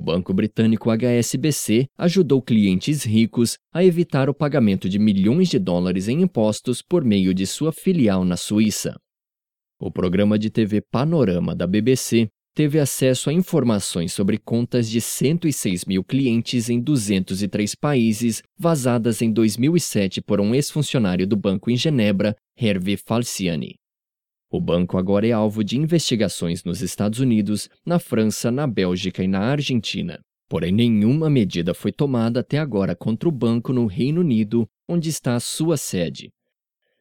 banco britânico HSBC ajudou clientes ricos a evitar o pagamento de milhões de dólares em impostos por meio de sua filial na Suíça. O programa de TV Panorama da BBC teve acesso a informações sobre contas de 106 mil clientes em 203 países, vazadas em 2007 por um ex-funcionário do banco em Genebra, Hervé Falciani. O banco agora é alvo de investigações nos Estados Unidos, na França, na Bélgica e na Argentina. Porém, nenhuma medida foi tomada até agora contra o banco no Reino Unido, onde está a sua sede.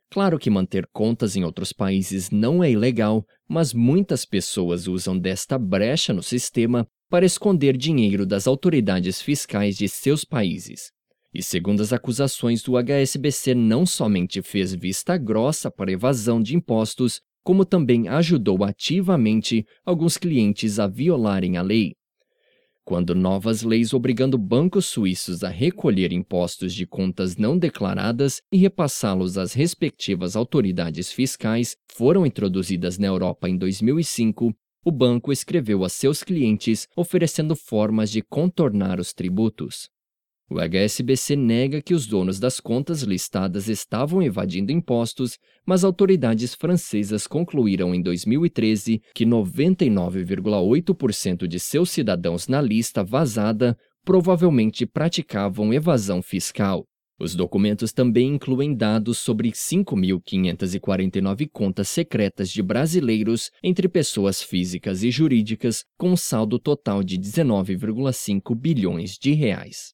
Claro que manter contas em outros países não é ilegal, mas muitas pessoas usam desta brecha no sistema para esconder dinheiro das autoridades fiscais de seus países. E segundo as acusações, o HSBC não somente fez vista grossa para evasão de impostos, como também ajudou ativamente alguns clientes a violarem a lei quando novas leis obrigando bancos suíços a recolher impostos de contas não declaradas e repassá-los às respectivas autoridades fiscais foram introduzidas na Europa em 2005, o banco escreveu a seus clientes oferecendo formas de contornar os tributos. O HSBC nega que os donos das contas listadas estavam evadindo impostos, mas autoridades francesas concluíram em 2013 que 99,8% de seus cidadãos na lista vazada provavelmente praticavam evasão fiscal. Os documentos também incluem dados sobre 5.549 contas secretas de brasileiros entre pessoas físicas e jurídicas, com um saldo total de 19,5 bilhões de reais.